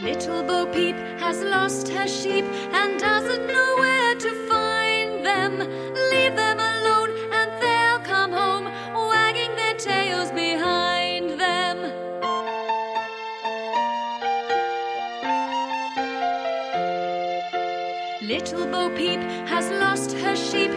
Little Bo Peep has lost her sheep and doesn't know where to find them. Leave them alone and they'll come home, wagging their tails behind them. Little Bo Peep has lost her sheep